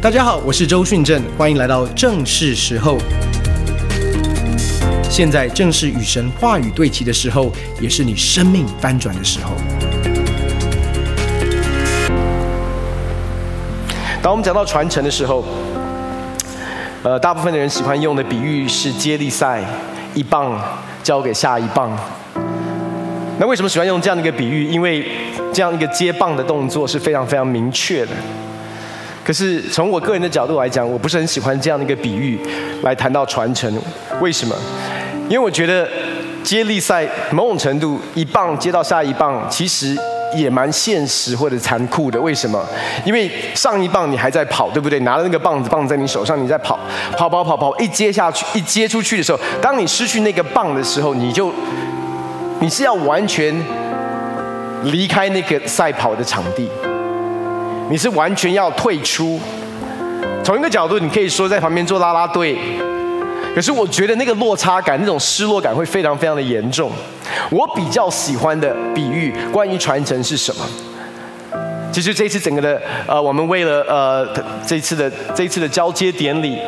大家好，我是周训正，欢迎来到正是时候。现在正是与神话语对齐的时候，也是你生命翻转的时候。当我们讲到传承的时候，呃，大部分的人喜欢用的比喻是接力赛，一棒交给下一棒。那为什么喜欢用这样的一个比喻？因为这样一个接棒的动作是非常非常明确的。可是从我个人的角度来讲，我不是很喜欢这样的一个比喻来谈到传承。为什么？因为我觉得接力赛某种程度一棒接到下一棒，其实也蛮现实或者残酷的。为什么？因为上一棒你还在跑，对不对？拿着那个棒子，棒子在你手上，你在跑，跑跑跑跑，一接下去，一接出去的时候，当你失去那个棒的时候，你就你是要完全离开那个赛跑的场地。你是完全要退出。从一个角度，你可以说在旁边做拉拉队，可是我觉得那个落差感、那种失落感会非常非常的严重。我比较喜欢的比喻，关于传承是什么？其实这次整个的呃，我们为了呃这次的这次的交接典礼，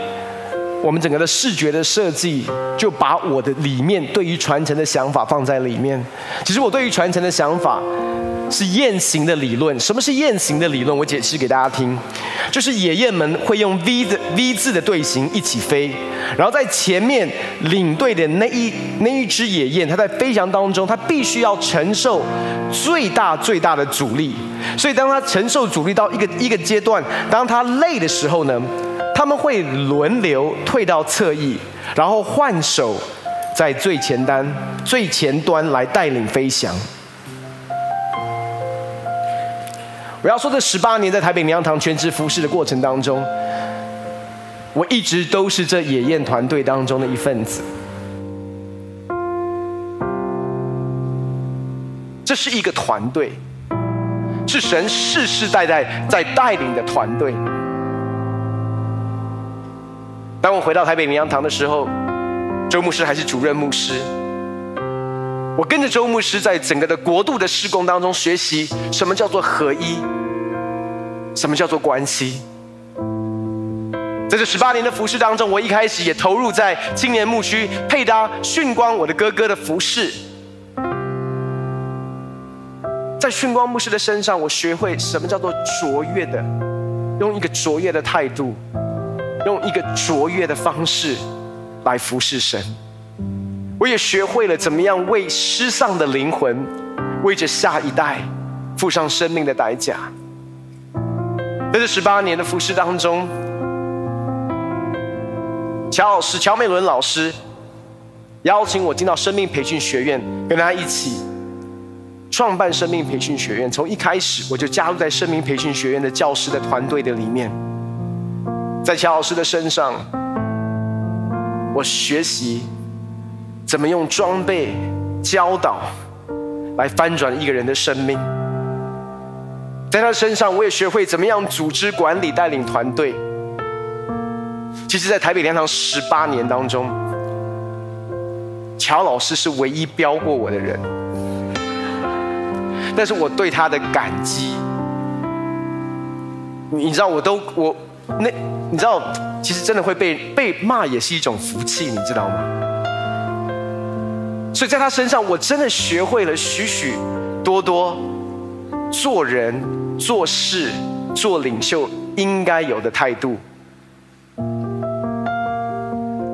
我们整个的视觉的设计，就把我的里面对于传承的想法放在里面。其实我对于传承的想法。是雁行的理论。什么是雁行的理论？我解释给大家听，就是野雁们会用 V 的 V 字的队形一起飞，然后在前面领队的那一那一只野雁，它在飞翔当中，它必须要承受最大最大的阻力。所以当它承受阻力到一个一个阶段，当它累的时候呢，他们会轮流退到侧翼，然后换手在最前端最前端来带领飞翔。我要说，这十八年在台北灵粮堂全职服侍的过程当中，我一直都是这野宴团队当中的一份子。这是一个团队，是神世世代代在带领的团队。当我回到台北灵粮堂的时候，周牧师还是主任牧师。我跟着周牧师在整个的国度的施工当中学习什么叫做合一，什么叫做关系。在这十八年的服饰当中，我一开始也投入在青年牧区配搭训光我的哥哥的服饰。在训光牧师的身上，我学会什么叫做卓越的，用一个卓越的态度，用一个卓越的方式来服侍神。我也学会了怎么样为失丧的灵魂，为着下一代付上生命的代价。在这十八年的服事当中，乔老师乔美伦老师邀请我进到生命培训学院，跟他一起创办生命培训学院。从一开始我就加入在生命培训学院的教师的团队的里面，在乔老师的身上，我学习。怎么用装备教导来翻转一个人的生命？在他身上，我也学会怎么样组织管理、带领团队。其实，在台北灵粮堂十八年当中，乔老师是唯一标过我的人，但是我对他的感激，你知道，我都我那你知道，其实真的会被被骂也是一种福气，你知道吗？所以在他身上，我真的学会了许许多多做人、做事、做领袖应该有的态度。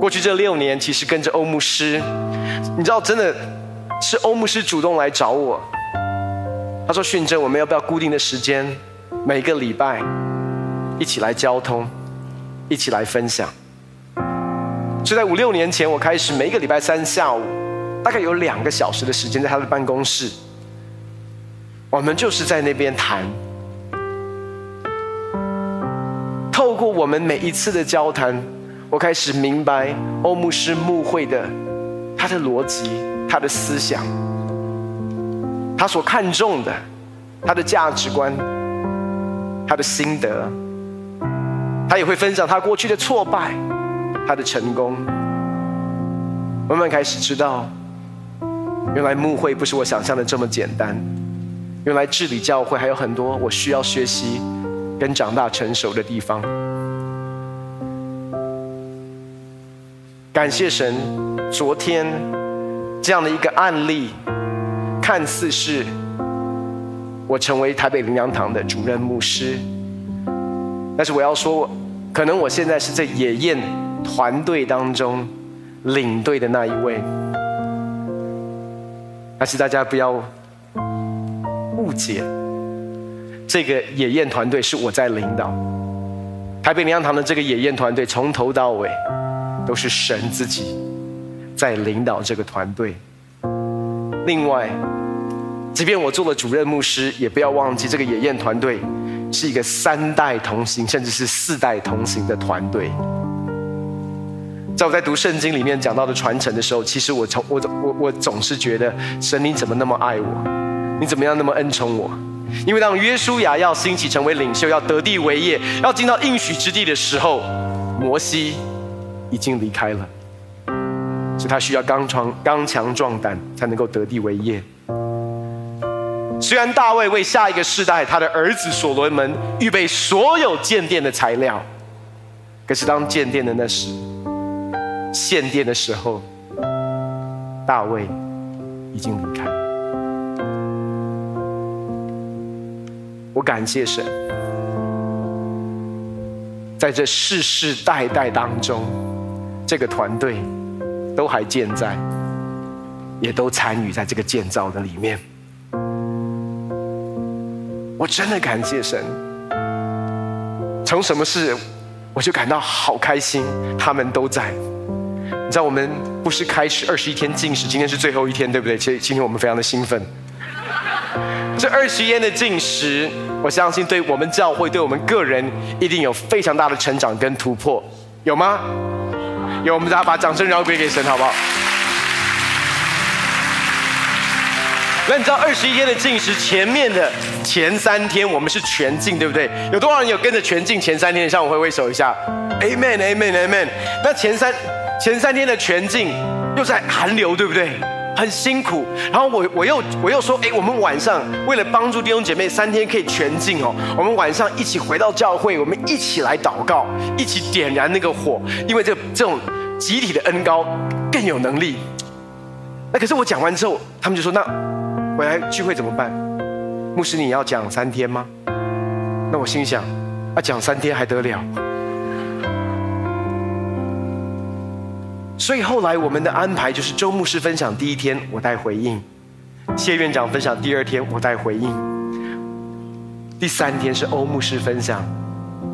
过去这六年，其实跟着欧牧师，你知道，真的是欧牧师主动来找我。他说：“训正，我们要不要固定的时间，每个礼拜一起来交通，一起来分享？”就在五六年前，我开始每个礼拜三下午。大概有两个小时的时间在他的办公室，我们就是在那边谈。透过我们每一次的交谈，我开始明白欧牧师牧会的他的逻辑、他的思想、他所看重的、他的价值观、他的心得。他也会分享他过去的挫败、他的成功。慢慢开始知道。原来牧会不是我想象的这么简单，原来治理教会还有很多我需要学习跟长大成熟的地方。感谢神，昨天这样的一个案例，看似是我成为台北灵粮堂的主任牧师，但是我要说，可能我现在是在野宴团队当中领队的那一位。但是大家不要误解，这个野宴团队是我在领导。台北灵粮堂的这个野宴团队从头到尾都是神自己在领导这个团队。另外，即便我做了主任牧师，也不要忘记这个野宴团队是一个三代同行，甚至是四代同行的团队。在我在读圣经里面讲到的传承的时候，其实我从我我我总是觉得神你怎么那么爱我？你怎么样那么恩宠我？因为当约书亚要兴起成为领袖，要得地为业，要进到应许之地的时候，摩西已经离开了，所以他需要刚强刚强壮胆才能够得地为业。虽然大卫为下一个世代他的儿子所罗门预备所有建殿的材料，可是当建殿的那时，献殿的时候，大卫已经离开。我感谢神，在这世世代代当中，这个团队都还健在，也都参与在这个建造的里面。我真的感谢神，从什么事我就感到好开心，他们都在。你知道，我们不是开始二十一天禁食，今天是最后一天，对不对？其实今天我们非常的兴奋。这二十天的禁食，我相信对我们教会、对我们个人，一定有非常大的成长跟突破，有吗？有，我们大家把掌声饶归给神，好不好？那你知道二十一天的禁食前面的前三天，我们是全禁，对不对？有多少人有跟着全禁前三天？向我挥挥手一下，Amen，Amen，Amen。那前三前三天的全禁又在寒流，对不对？很辛苦，然后我我又我又说，哎，我们晚上为了帮助弟兄姐妹三天可以全禁哦，我们晚上一起回到教会，我们一起来祷告，一起点燃那个火，因为这这种集体的恩膏更有能力。那可是我讲完之后，他们就说，那回来聚会怎么办？牧师你要讲三天吗？那我心想，啊讲三天还得了？所以后来我们的安排就是周牧师分享第一天，我带回应；谢院长分享第二天，我带回应；第三天是欧牧师分享，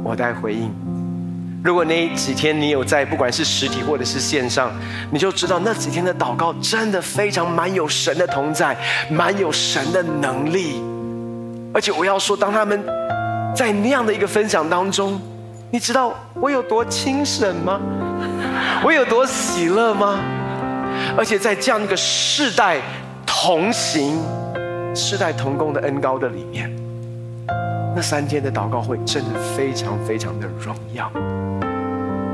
我带回应。如果那几天你有在，不管是实体或者是线上，你就知道那几天的祷告真的非常满有神的同在，满有神的能力。而且我要说，当他们在那样的一个分享当中，你知道我有多轻省吗？我有多喜乐吗？而且在这样一个世代同行、世代同工的恩高的里面，那三天的祷告会真的非常非常的荣耀。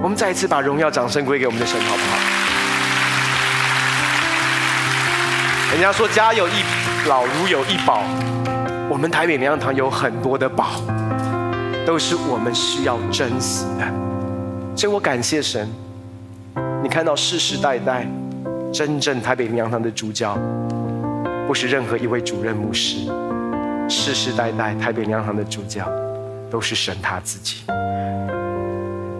我们再一次把荣耀掌声归给我们的神，好不好？人家说家有一老如有一宝，我们台北灵粮堂有很多的宝，都是我们需要珍惜的。所以我感谢神。你看到世世代代，真正台北灵粮堂的主角，不是任何一位主任牧师，世世代代台北灵粮堂的主角，都是神他自己。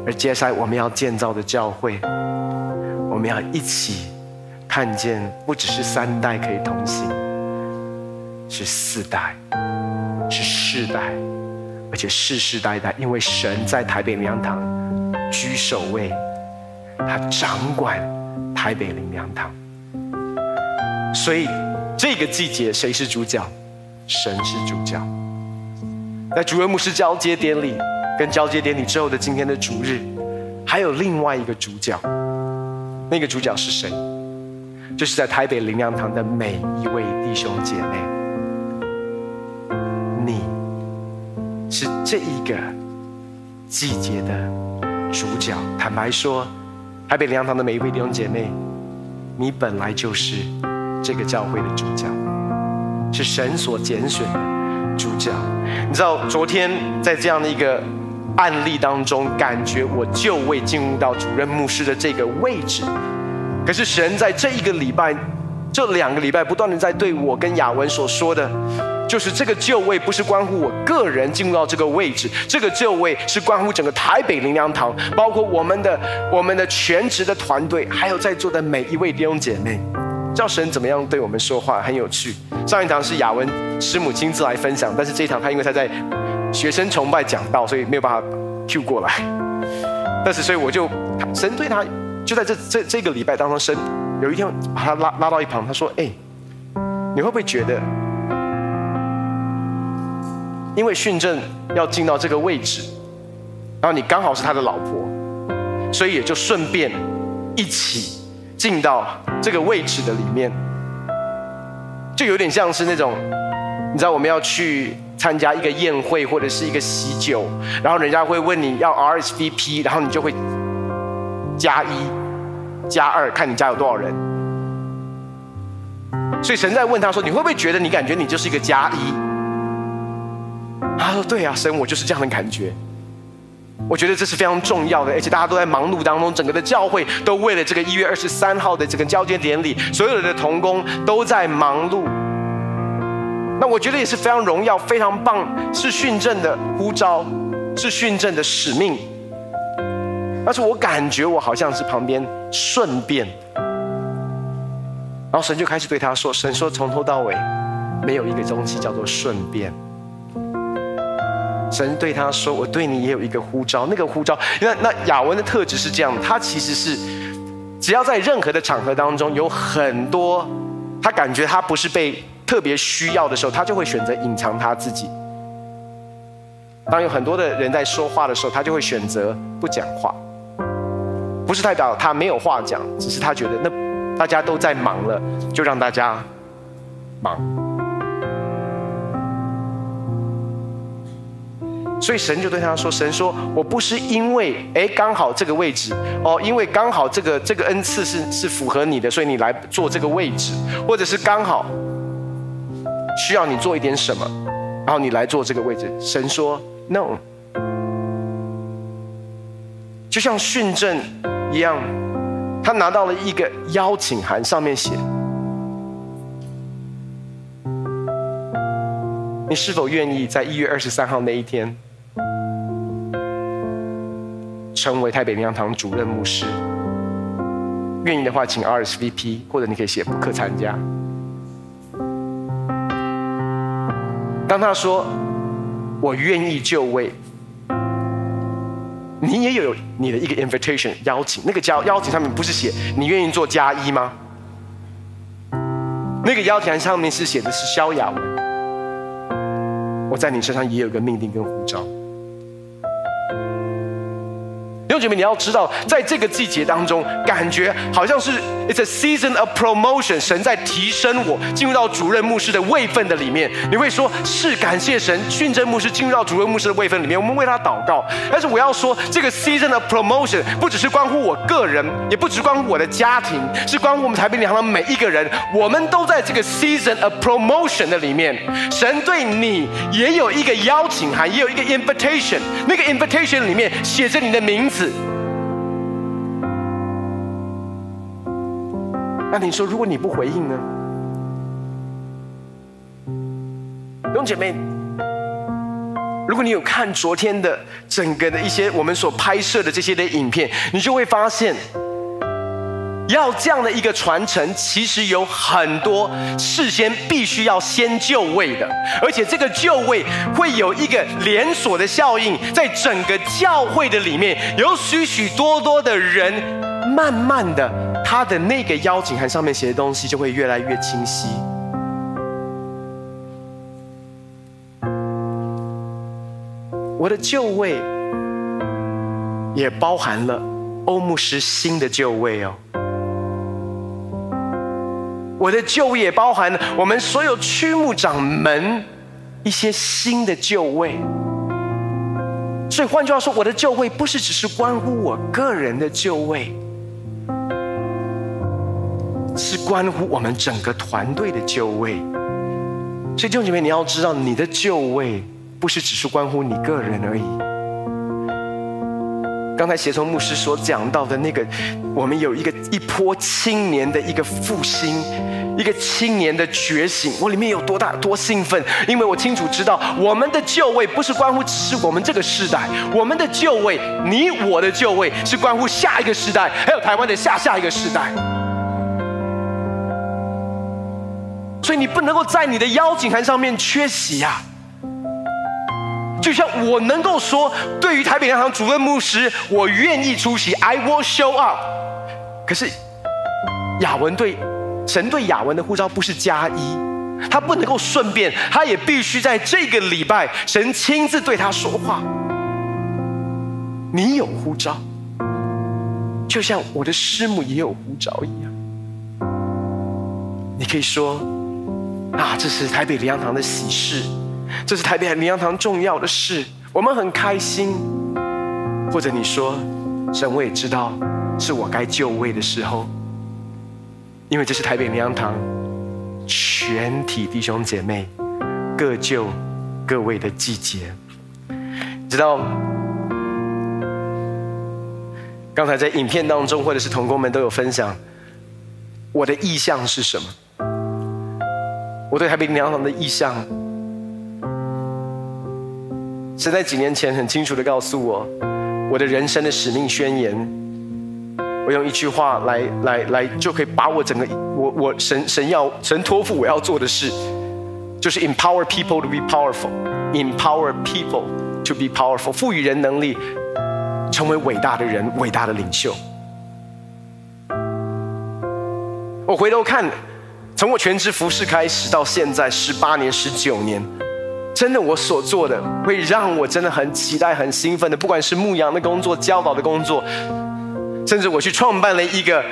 而接下来我们要建造的教会，我们要一起看见，不只是三代可以同行，是四代，是世代，而且世世代代，因为神在台北灵粮堂居首位。他掌管台北灵粮堂，所以这个季节谁是主角？神是主角。在主任牧师交接典礼跟交接典礼之后的今天的主日，还有另外一个主角，那个主角是谁？就是在台北灵粮堂的每一位弟兄姐妹，你是这一个季节的主角。坦白说。台北灵堂的每一位弟兄姐妹，你本来就是这个教会的主教，是神所拣选的主教。你知道，昨天在这样的一个案例当中，感觉我就位进入到主任牧师的这个位置。可是神在这一个礼拜，这两个礼拜不断的在对我跟雅文所说的，就是这个就位不是关乎我个人进入到这个位置，这个就位是关乎整个台北灵粮堂，包括我们的我们的全职的团队，还有在座的每一位弟兄姐妹。叫神怎么样对我们说话，很有趣。上一堂是雅文师母亲自来分享，但是这一堂他因为他在学生崇拜讲道，所以没有办法 Q 过来。但是所以我就神对他就在这这这个礼拜当中，神有一天把他拉拉到一旁，他说：“哎，你会不会觉得，因为训正要进到这个位置，然后你刚好是他的老婆，所以也就顺便一起。”进到这个位置的里面，就有点像是那种，你知道我们要去参加一个宴会或者是一个喜酒，然后人家会问你要 RSVP，然后你就会加一加二，看你家有多少人。所以神在问他说：“你会不会觉得你感觉你就是一个加一？”他说：“对啊，神，我就是这样的感觉。”我觉得这是非常重要的，而且大家都在忙碌当中，整个的教会都为了这个一月二十三号的这个交接典礼，所有的童工都在忙碌。那我觉得也是非常荣耀、非常棒，是训正的呼召，是训正的使命。但是我感觉我好像是旁边顺便，然后神就开始对他说：“神说从头到尾没有一个东西叫做顺便。”神对他说：“我对你也有一个呼召，那个呼召，那那雅文的特质是这样，他其实是只要在任何的场合当中有很多，他感觉他不是被特别需要的时候，他就会选择隐藏他自己。当有很多的人在说话的时候，他就会选择不讲话，不是代表他没有话讲，只是他觉得那大家都在忙了，就让大家忙。”所以神就对他说：“神说，我不是因为哎刚好这个位置哦，因为刚好这个这个恩赐是是符合你的，所以你来做这个位置，或者是刚好需要你做一点什么，然后你来做这个位置。”神说：“No。”就像训正一样，他拿到了一个邀请函，上面写。你是否愿意在一月二十三号那一天成为台北灵粮堂主任牧师？愿意的话，请 RSVP，或者你可以写不可参加。当他说“我愿意就位”，你也有你的一个 invitation 邀请，那个邀邀请上面不是写你愿意做加一吗？那个邀请函上面是写的是萧亚文。我在你身上也有个命令跟护照。兄姐妹，你要知道，在这个季节当中，感觉好像是 it's a season of promotion，神在提升我，进入到主任牧师的位分的里面。你会说，是感谢神，训正牧师进入到主任牧师的位分里面，我们为他祷告。但是我要说，这个 season of promotion 不只是关乎我个人，也不只关乎我的家庭，是关乎我们台北灵粮堂的每一个人。我们都在这个 season of promotion 的里面，神对你也有一个邀请函，也有一个 invitation，那个 invitation 里面写着你的名字。那你说，如果你不回应呢？弟兄姐妹，如果你有看昨天的整个的一些我们所拍摄的这些的影片，你就会发现。要这样的一个传承，其实有很多事先必须要先就位的，而且这个就位会有一个连锁的效应，在整个教会的里面，有许许多多的人，慢慢的，他的那个邀请函上面写的东西就会越来越清晰。我的就位也包含了欧牧师新的就位哦。我的就位也包含了我们所有区牧长们一些新的就位，所以换句话说，我的就位不是只是关乎我个人的就位，是关乎我们整个团队的就位。所以弟兄姐妹，你要知道，你的就位不是只是关乎你个人而已，刚才协从牧师所讲到的那个，我们有一个一波青年的一个复兴，一个青年的觉醒，我里面有多大多兴奋？因为我清楚知道，我们的就位不是关乎只是我们这个世代，我们的就位，你我的就位是关乎下一个世代，还有台湾的下下一个世代。所以你不能够在你的邀请函上面缺席呀。就像我能够说，对于台北良堂主任牧师，我愿意出席，I will show up。可是雅文对神对雅文的呼召不是加一，他不能够顺便，他也必须在这个礼拜，神亲自对他说话。你有呼召，就像我的师母也有呼召一样。你可以说，啊，这是台北良堂的喜事。这是台北灵粮堂重要的事，我们很开心。或者你说，神我也知道，是我该就位的时候，因为这是台北灵粮堂全体弟兄姐妹各就各位的季节。你知道，刚才在影片当中，或者是同工们都有分享，我的意向是什么？我对台北灵粮堂的意向。神在几年前很清楚地告诉我，我的人生的使命宣言，我用一句话来来来，就可以把我整个我我神神要神托付我要做的事，就是 empower people to be powerful，empower people to be powerful，赋予人能力，成为伟大的人，伟大的领袖。我回头看，从我全职服饰开始到现在十八年、十九年。真的，我所做的会让我真的很期待、很兴奋的。不管是牧羊的工作、教导的工作，甚至我去创办了一个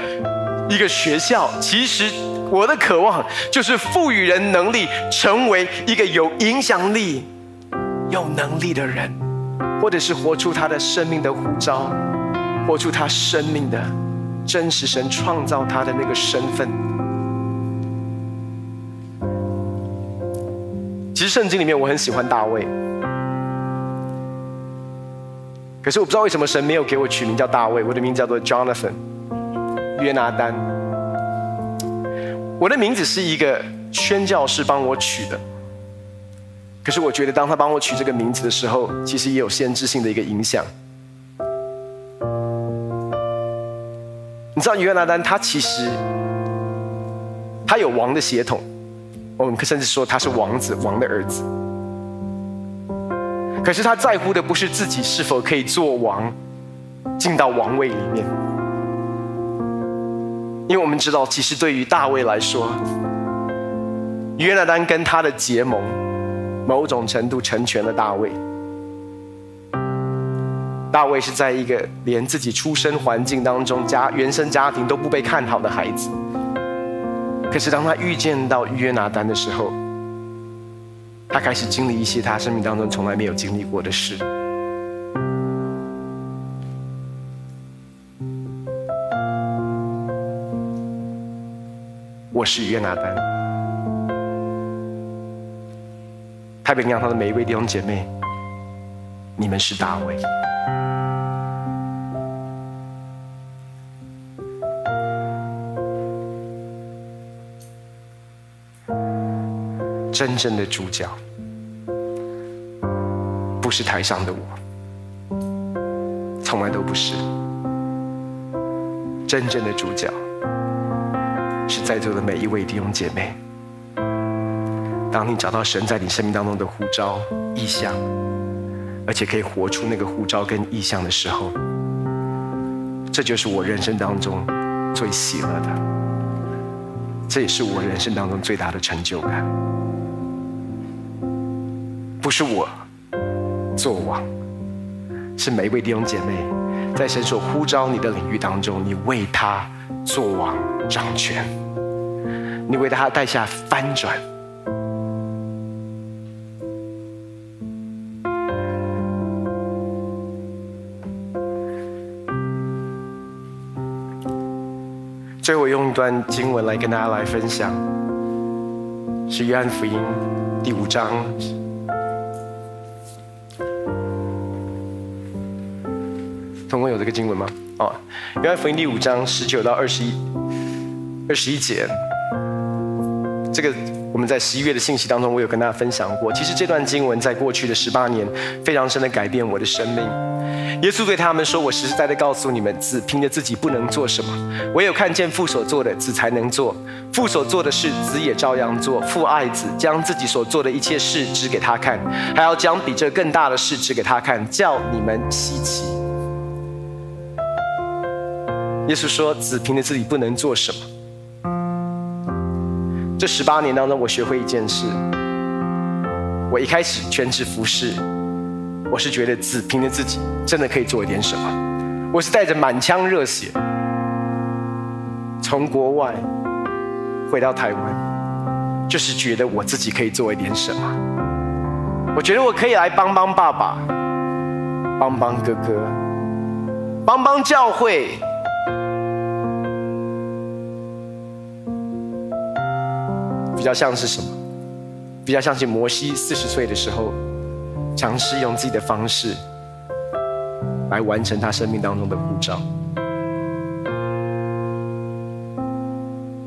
一个学校。其实我的渴望就是赋予人能力，成为一个有影响力、有能力的人，或者是活出他的生命的呼召，活出他生命的真实。神创造他的那个身份。圣经里面我很喜欢大卫，可是我不知道为什么神没有给我取名叫大卫，我的名字叫做 Jonathan，约拿单。我的名字是一个宣教士帮我取的，可是我觉得当他帮我取这个名字的时候，其实也有先知性的一个影响。你知道约拿单他其实他有王的血统。我们甚至说他是王子，王的儿子。可是他在乎的不是自己是否可以做王，进到王位里面。因为我们知道，其实对于大卫来说，约拿单跟他的结盟，某种程度成全了大卫。大卫是在一个连自己出生环境当中，家原生家庭都不被看好的孩子。可是当他遇见到约拿单的时候，他开始经历一些他生命当中从来没有经历过的事。我是约拿单，台北灵粮堂的每一位弟兄姐妹，你们是大卫。真正的主角不是台上的我，从来都不是。真正的主角是在座的每一位弟兄姐妹。当你找到神在你生命当中的呼召意象，而且可以活出那个呼召跟意象的时候，这就是我人生当中最喜乐的，这也是我人生当中最大的成就感。不是我做王，是每一位弟兄姐妹，在神所呼召你的领域当中，你为他做王掌权，你为他带下翻转。最后，我用一段经文来跟大家来分享，是约翰福音第五章。同工有这个经文吗？哦，约翰福音第五章十九到二十一二十一节，这个我们在十一月的信息当中，我有跟大家分享过。其实这段经文在过去的十八年，非常深的改变我的生命。耶稣对他们说：“我实实在在告诉你们，子凭着自己不能做什么，唯有看见父所做的，子才能做。父所做的事，子也照样做。父爱子，将自己所做的一切事指给他看，还要将比这更大的事指给他看，叫你们稀奇。”耶稣说：“子凭着自己不能做什么。”这十八年当中，我学会一件事：我一开始全职服侍。我是觉得只凭着自己真的可以做一点什么，我是带着满腔热血从国外回到台湾，就是觉得我自己可以做一点什么。我觉得我可以来帮帮爸爸，帮帮哥哥，帮帮教会，比较像是什么？比较像是摩西四十岁的时候。尝试用自己的方式来完成他生命当中的呼召。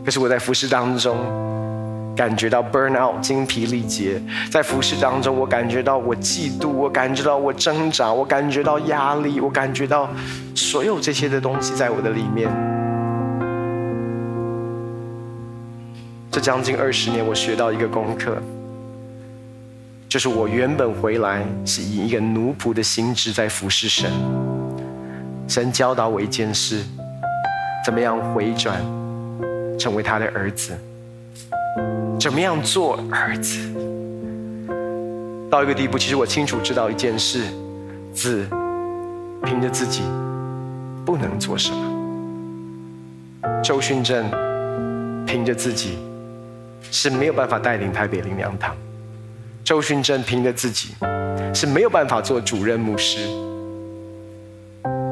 可是我在服侍当中感觉到 burn out，精疲力竭。在服侍当中，我感觉到我嫉妒，我感觉到我挣扎，我感觉到压力，我感觉到所有这些的东西在我的里面。这将近二十年，我学到一个功课。就是我原本回来是以一个奴仆的心智在服侍神，神教导我一件事，怎么样回转，成为他的儿子，怎么样做儿子，到一个地步，其实我清楚知道一件事，子凭着自己不能做什么，周训正凭着自己是没有办法带领台北灵粮堂。周训正凭着自己是没有办法做主任牧师，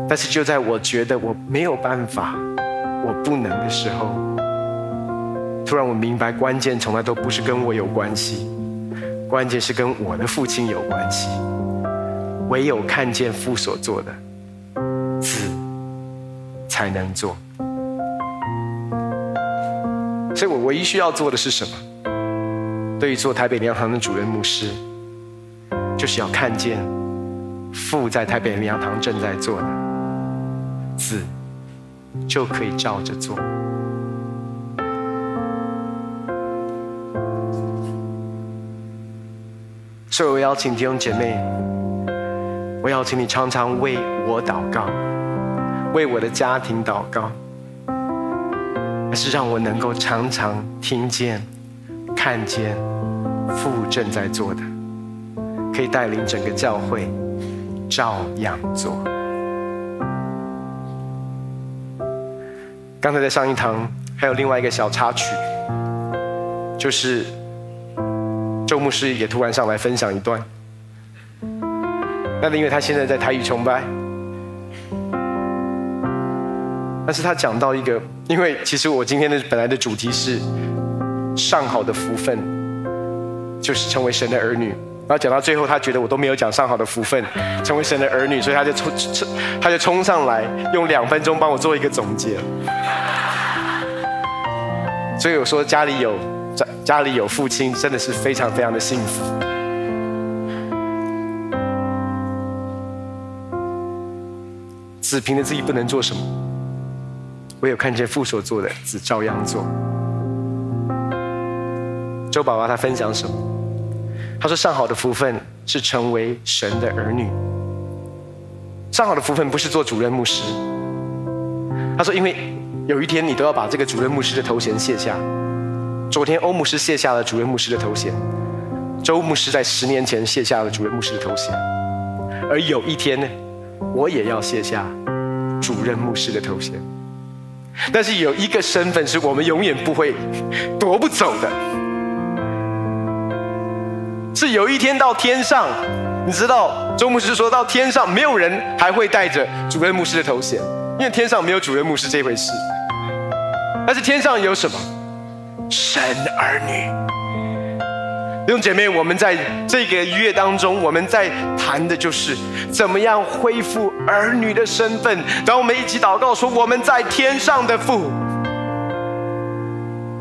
但是就在我觉得我没有办法，我不能的时候，突然我明白，关键从来都不是跟我有关系，关键是跟我的父亲有关系。唯有看见父所做的，子才能做。所以我唯一需要做的是什么？对于做台北灵粮堂的主任牧师，就是要看见父在台北灵粮堂正在做的，子就可以照着做。所以我邀请弟兄姐妹，我邀请你常常为我祷告，为我的家庭祷告，是让我能够常常听见。看见父正在做的，可以带领整个教会照样做。刚才在上一堂还有另外一个小插曲，就是周牧师也突然上来分享一段。那是因为他现在在台语崇拜，但是他讲到一个，因为其实我今天的本来的主题是。上好的福分，就是成为神的儿女。然后讲到最后，他觉得我都没有讲上好的福分，成为神的儿女，所以他就冲冲，他就冲上来，用两分钟帮我做一个总结。所以我说家里有家家里有父亲，真的是非常非常的幸福。子凭着自己不能做什么，唯有看见父所做的，子照样做。周爸爸他分享什么？他说：“上好的福分是成为神的儿女。上好的福分不是做主任牧师。他说，因为有一天你都要把这个主任牧师的头衔卸下。昨天欧牧师卸下了主任牧师的头衔，周牧师在十年前卸下了主任牧师的头衔，而有一天呢，我也要卸下主任牧师的头衔。但是有一个身份是我们永远不会夺不走的。”是有一天到天上，你知道周牧师说到天上，没有人还会带着主任牧师的头衔，因为天上没有主任牧师这回事。但是天上有什么？神儿女，弟兄姐妹，我们在这个月当中，我们在谈的就是怎么样恢复儿女的身份。当我们一起祷告说：“我们在天上的父。”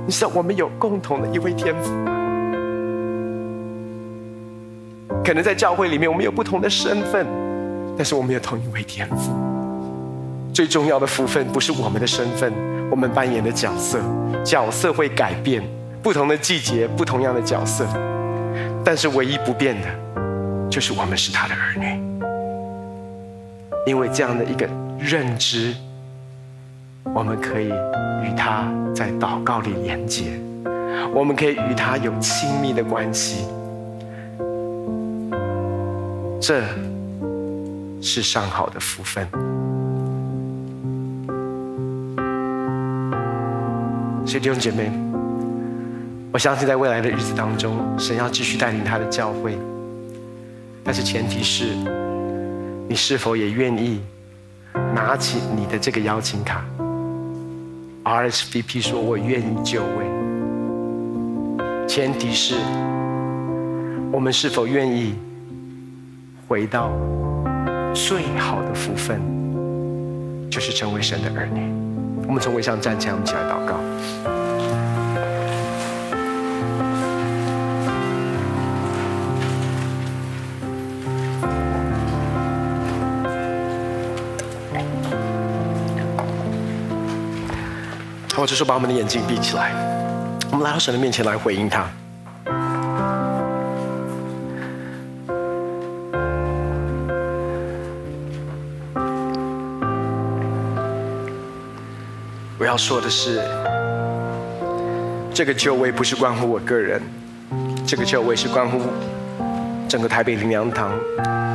你知道我们有共同的一位天父？可能在教会里面，我们有不同的身份，但是我们有同一位天父。最重要的福分不是我们的身份，我们扮演的角色，角色会改变，不同的季节，不同样的角色。但是唯一不变的，就是我们是他的儿女。因为这样的一个认知，我们可以与他在祷告里连接，我们可以与他有亲密的关系。这是上好的福分。所以弟兄姐妹。我相信在未来的日子当中，神要继续带领他的教会，但是前提是，你是否也愿意拿起你的这个邀请卡？RSVP 说：“我愿意就位。”前提是，我们是否愿意回到最好的福分，就是成为神的儿女？我们从位上站起来，我们起来祷告。我就是把我们的眼睛闭起来，我们来到神的面前来回应他。我要说的是，这个就位不是关乎我个人，这个就位是关乎整个台北灵粮堂，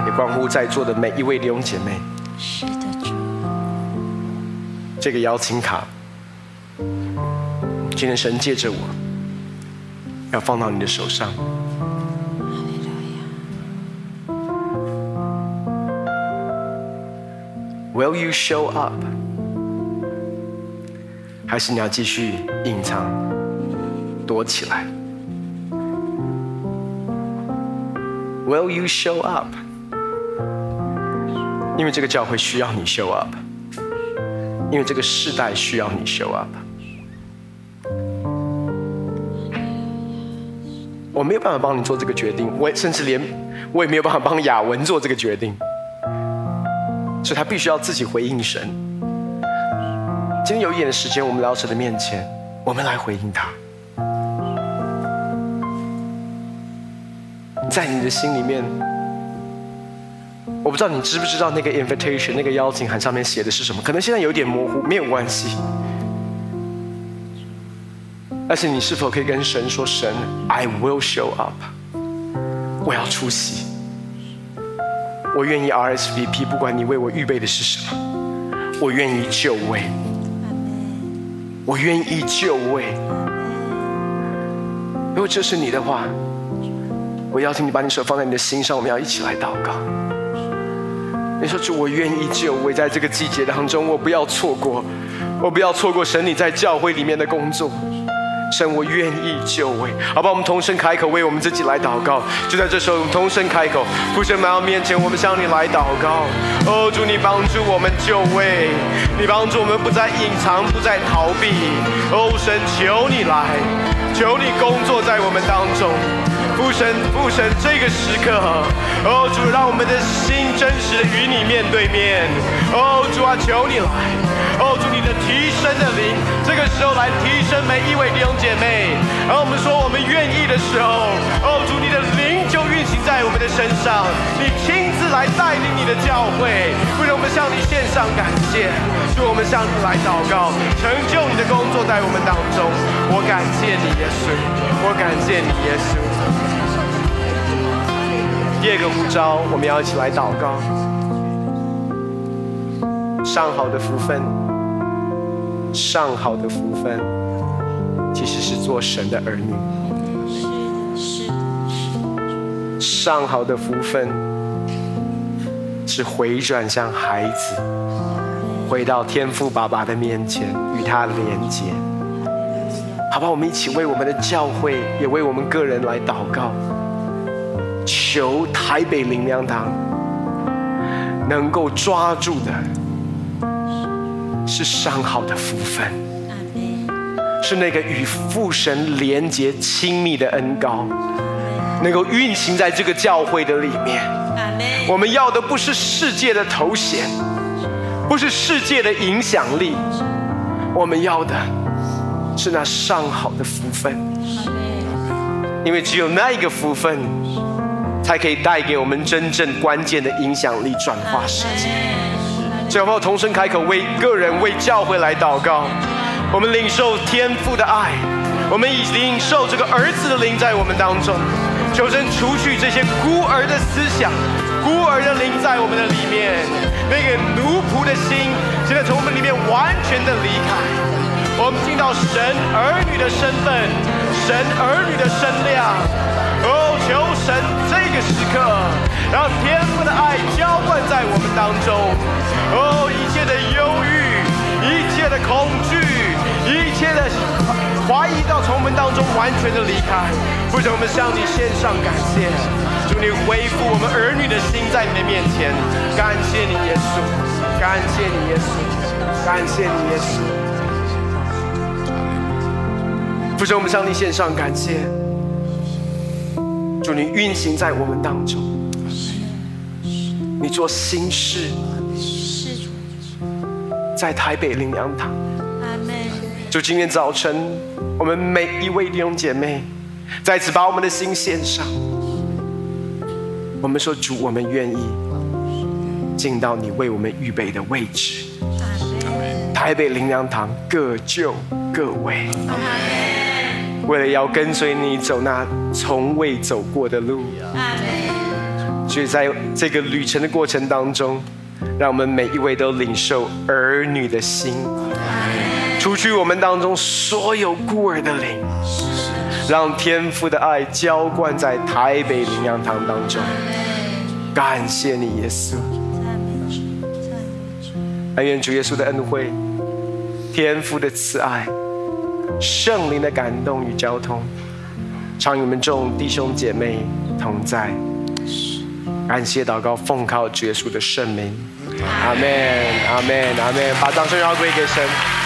也关乎在座的每一位弟兄姐妹。是的，主。这个邀请卡。今天神借着我，要放到你的手上。Will you show up？还是你要继续隐藏、躲起来？Will you show up？因为这个教会需要你 show up，因为这个世代需要你 show up。我没有办法帮你做这个决定，我甚至连我也没有办法帮雅文做这个决定，所以他必须要自己回应神。今天有一点的时间，我们来到神的面前，我们来回应他。在你的心里面，我不知道你知不知道那个 invitation 那个邀请函上面写的是什么，可能现在有点模糊，没有关系。但是你是否可以跟神说：“神，I will show up，我要出席，我愿意 RSVP，不管你为我预备的是什么，我愿意就位，我愿意就位。如果这是你的话，我邀请你把你手放在你的心上，我们要一起来祷告。你说主，我愿意就位，在这个季节当中，我不要错过，我不要错过神你在教会里面的工作。”神，我愿意就位，好吧，我们同声开口为我们自己来祷告。就在这时候，我们同声开口，父神来到面前，我们向你来祷告。哦，主你帮助我们就位，你帮助我们不再隐藏，不再逃避。哦，神求你来，求你工作在我们当中。父神，父神，这个时刻，哦，主让我们的心真实的与你面对面。哦，主啊，求你来。哦，主你的提升的灵，这个时候来提升每一位弟兄姐妹。然后我们说我们愿意的时候，哦，主你的灵就运行在我们的身上，你亲自来带领你的教会。为了我们向你献上感谢，祝我们向你来祷告，成就你的工作在我们当中。我感谢你，耶稣，我感谢你，耶稣。第二个呼召，我们要一起来祷告，上好的福分。上好的福分，其实是做神的儿女。上好的福分，是回转向孩子，回到天父爸爸的面前，与他连接。好吧，我们一起为我们的教会，也为我们个人来祷告，求台北灵粮堂能够抓住的是上好的福分，是那个与父神连结亲密的恩膏，能够运行在这个教会的里面。我们要的不是世界的头衔，不是世界的影响力，我们要的。是那上好的福分，因为只有那一个福分，才可以带给我们真正关键的影响力，转化世界。最后，同声开口，为个人、为教会来祷告。我们领受天父的爱，我们已领受这个儿子的灵在我们当中。求神除去这些孤儿的思想，孤儿的灵在我们的里面，那个奴仆的心，现在从我们里面完全的离开。我们听到神儿女的身份，神儿女的身量。哦，求神这个时刻，让天父的爱浇灌在我们当中。哦，一切的忧郁，一切的恐惧，一切的怀疑，到从我们当中完全的离开。父神，我们向你献上感谢，祝你恢复我们儿女的心在你的面前。感谢你耶稣，感谢你耶稣，感谢你耶稣。父神，我们向你献上感谢，祝你运行在我们当中，你做新事，在台北灵粮堂。就今天早晨，我们每一位弟兄姐妹，再次把我们的心献上。我们说主，我们愿意进到你为我们预备的位置。台北灵粮堂各就各位。为了要跟随你走那从未走过的路，所以在这个旅程的过程当中，让我们每一位都领受儿女的心，除去我们当中所有孤儿的灵，让天父的爱浇灌在台北灵粮堂当中。感谢你，耶稣。但愿主耶稣的恩惠，天父的慈爱。圣灵的感动与交通，常与我们众弟兄姐妹同在。感谢祷告，奉靠主耶稣的圣名，阿门，阿门，阿门。把掌声要归给神。